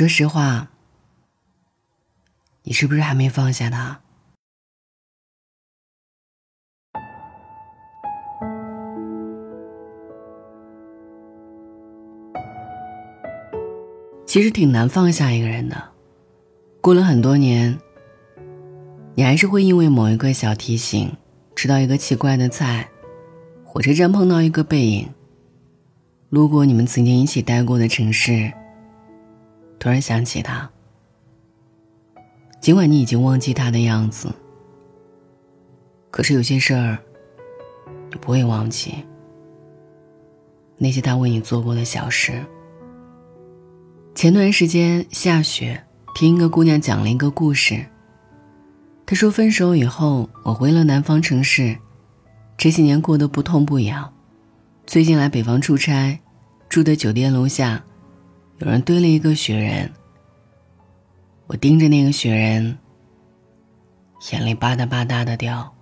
说实话，你是不是还没放下他？其实挺难放下一个人的，过了很多年，你还是会因为某一个小提醒，吃到一个奇怪的菜，火车站碰到一个背影，路过你们曾经一起待过的城市，突然想起他。尽管你已经忘记他的样子，可是有些事儿，你不会忘记那些他为你做过的小事。前段时间下雪，听一个姑娘讲了一个故事。她说分手以后，我回了南方城市，这些年过得不痛不痒。最近来北方出差，住的酒店楼下，有人堆了一个雪人。我盯着那个雪人，眼泪吧嗒吧嗒的掉。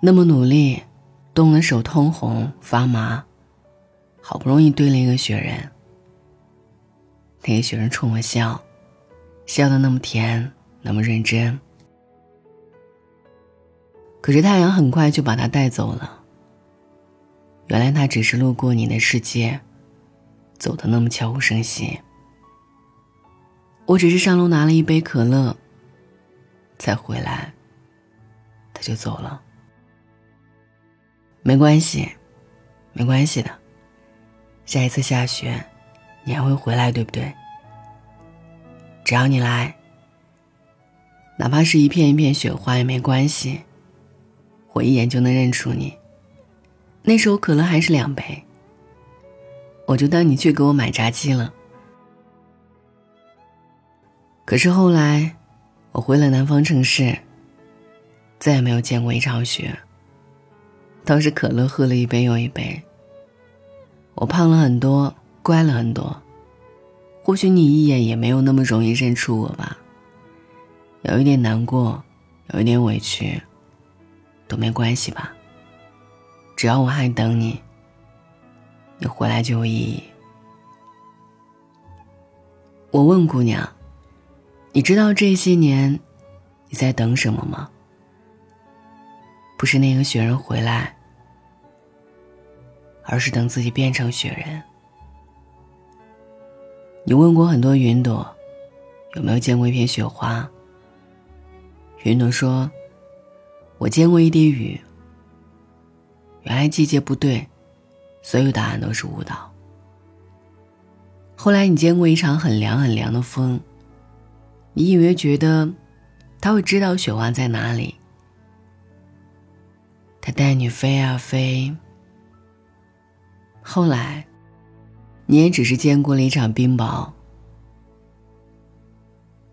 那么努力，冻得手通红发麻。好不容易堆了一个雪人，那个雪人冲我笑，笑得那么甜，那么认真。可是太阳很快就把它带走了。原来他只是路过你的世界，走的那么悄无声息。我只是上楼拿了一杯可乐，再回来，他就走了。没关系，没关系的。下一次下雪，你还会回来，对不对？只要你来，哪怕是一片一片雪花也没关系，我一眼就能认出你。那时候可乐还是两杯，我就当你去给我买炸鸡了。可是后来，我回了南方城市，再也没有见过一场雪。倒是可乐喝了一杯又一杯。我胖了很多，乖了很多，或许你一眼也没有那么容易认出我吧。有一点难过，有一点委屈，都没关系吧。只要我还等你，你回来就有意义。我问姑娘：“你知道这些年你在等什么吗？”不是那个雪人回来。而是等自己变成雪人。你问过很多云朵，有没有见过一片雪花？云朵说：“我见过一滴雨。”原来季节不对，所有答案都是误导。后来你见过一场很凉很凉的风，你以为觉得他会知道雪花在哪里，他带你飞啊飞。后来，你也只是见过了一场冰雹。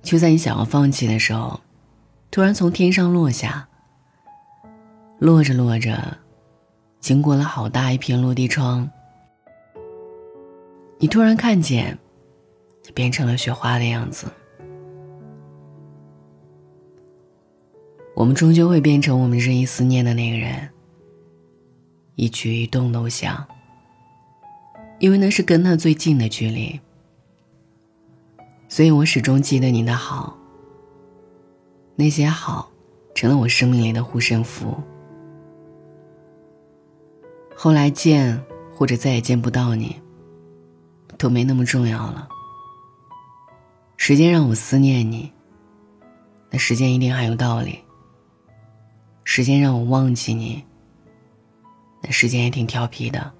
就在你想要放弃的时候，突然从天上落下。落着落着，经过了好大一片落地窗，你突然看见，变成了雪花的样子。我们终究会变成我们日益思念的那个人，一举一动都像。因为那是跟他最近的距离，所以我始终记得你的好。那些好，成了我生命里的护身符。后来见或者再也见不到你，都没那么重要了。时间让我思念你，那时间一定还有道理。时间让我忘记你，那时间也挺调皮的。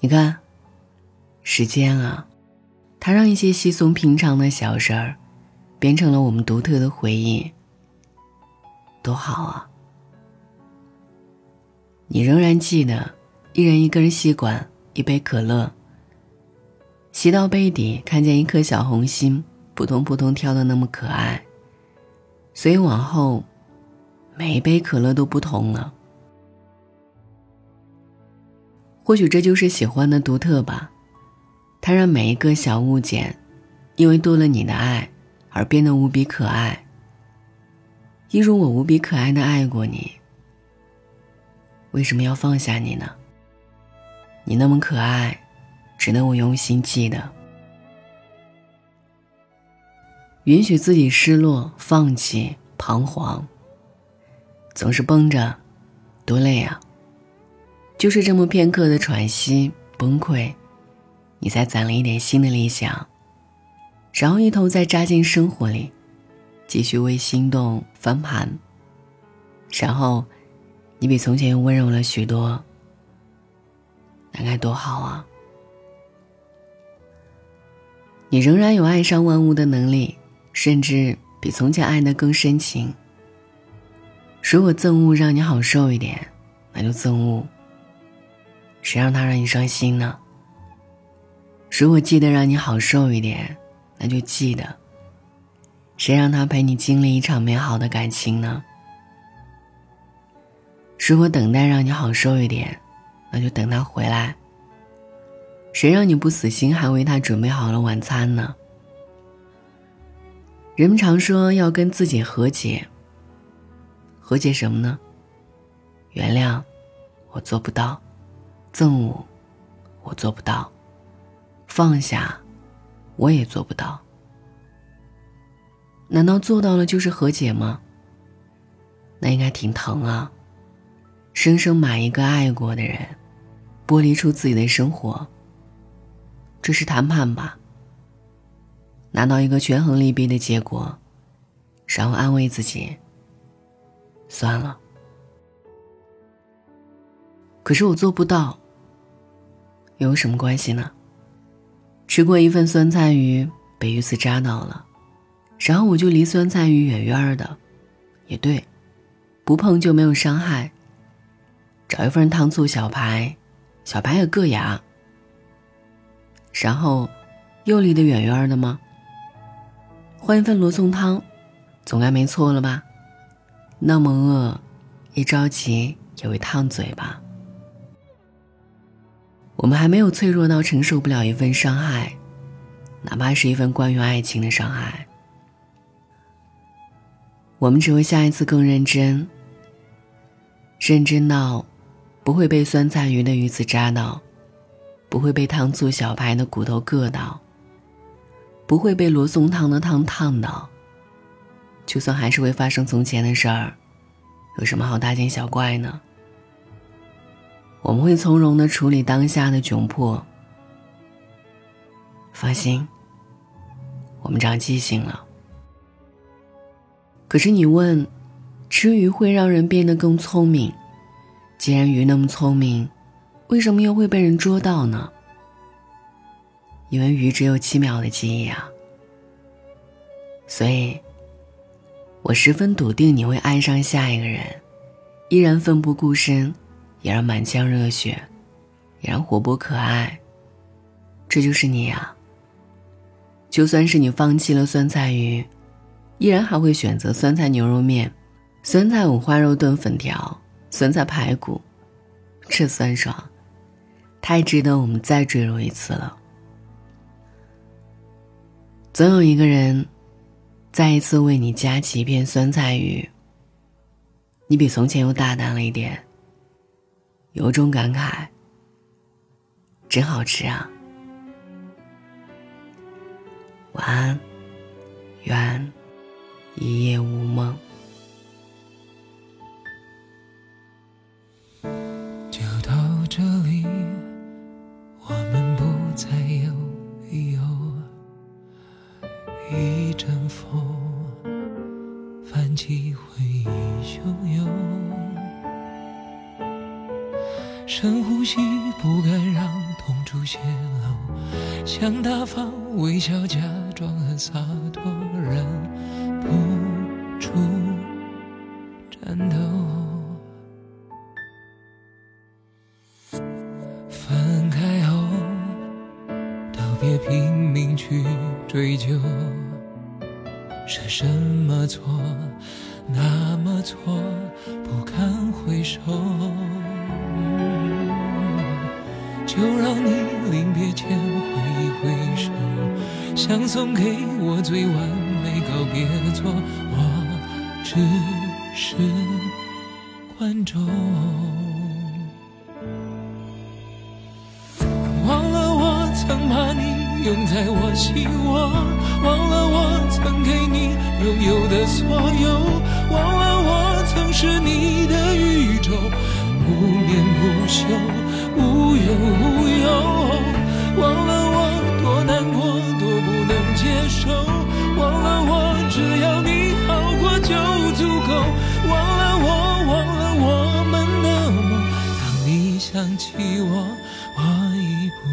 你看，时间啊，它让一些稀松平常的小事儿，变成了我们独特的回忆。多好啊！你仍然记得，一人一根吸管，一杯可乐，吸到杯底，看见一颗小红心，扑通扑通跳的那么可爱。所以往后，每一杯可乐都不同了。或许这就是喜欢的独特吧，它让每一个小物件，因为多了你的爱，而变得无比可爱。一如我无比可爱的爱过你，为什么要放下你呢？你那么可爱，值得我用心记得。允许自己失落、放弃、彷徨，总是绷着，多累啊！就是这么片刻的喘息、崩溃，你才攒了一点新的理想，然后一头再扎进生活里，继续为心动翻盘。然后，你比从前又温柔了许多，那该多好啊！你仍然有爱上万物的能力。甚至比从前爱的更深情。如果憎恶让你好受一点，那就憎恶。谁让他让你伤心呢？如果记得让你好受一点，那就记得。谁让他陪你经历一场美好的感情呢？如果等待让你好受一点，那就等他回来。谁让你不死心，还为他准备好了晚餐呢？人们常说要跟自己和解。和解什么呢？原谅，我做不到；憎恶，我做不到；放下，我也做不到。难道做到了就是和解吗？那应该挺疼啊！生生把一个爱过的人剥离出自己的生活，这是谈判吧？拿到一个权衡利弊的结果，然后安慰自己。算了。可是我做不到，有什么关系呢？吃过一份酸菜鱼，被鱼刺扎到了，然后我就离酸菜鱼远远的，也对，不碰就没有伤害。找一份糖醋小排，小排也硌牙，然后又离得远远的吗？换一份罗宋汤，总该没错了吧？那么饿，一着急也会烫嘴巴。我们还没有脆弱到承受不了一份伤害，哪怕是一份关于爱情的伤害。我们只会下一次更认真，认真到不会被酸菜鱼的鱼刺扎到，不会被糖醋小排的骨头硌到。不会被罗宋汤的汤烫到。就算还是会发生从前的事儿，有什么好大惊小怪呢？我们会从容的处理当下的窘迫。放心，我们长记性了。可是你问，吃鱼会让人变得更聪明？既然鱼那么聪明，为什么又会被人捉到呢？因为鱼只有七秒的记忆啊，所以，我十分笃定你会爱上下一个人，依然奋不顾身，也让满腔热血，依然活泼可爱。这就是你啊。就算是你放弃了酸菜鱼，依然还会选择酸菜牛肉面、酸菜五花肉炖粉条、酸菜排骨，这酸爽，太值得我们再坠入一次了。总有一个人，再一次为你夹起一片酸菜鱼。你比从前又大胆了一点，由衷感慨：真好吃啊！晚安，愿一夜无梦。一阵风，泛起回忆汹涌。深呼吸，不敢让痛处泄露。想大方微笑，假装很洒脱，忍不别拼命去追究。是什么错，那么错，不堪回首。就让你临别前挥一挥手，想送给我最完美告别作，我只是观众。忘了我曾把你拥在我心窝，忘了我曾给你拥有的所有，忘了我曾是你的宇宙，不眠不休，无忧无忧，忘了我多难过，多不能接受，忘了我只要你好过就足够，忘了我，忘了我们的梦，当你想起我，我已不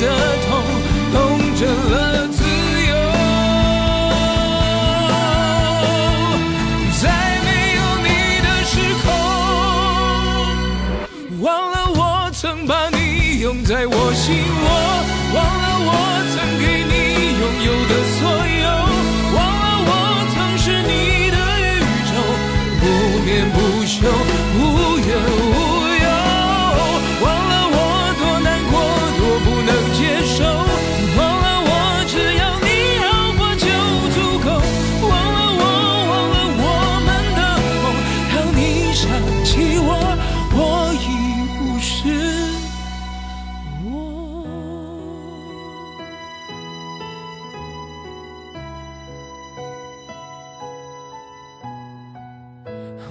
the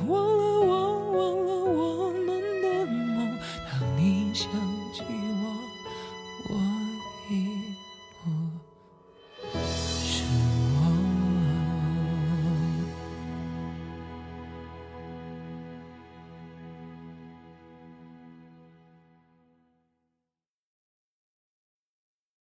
我。忘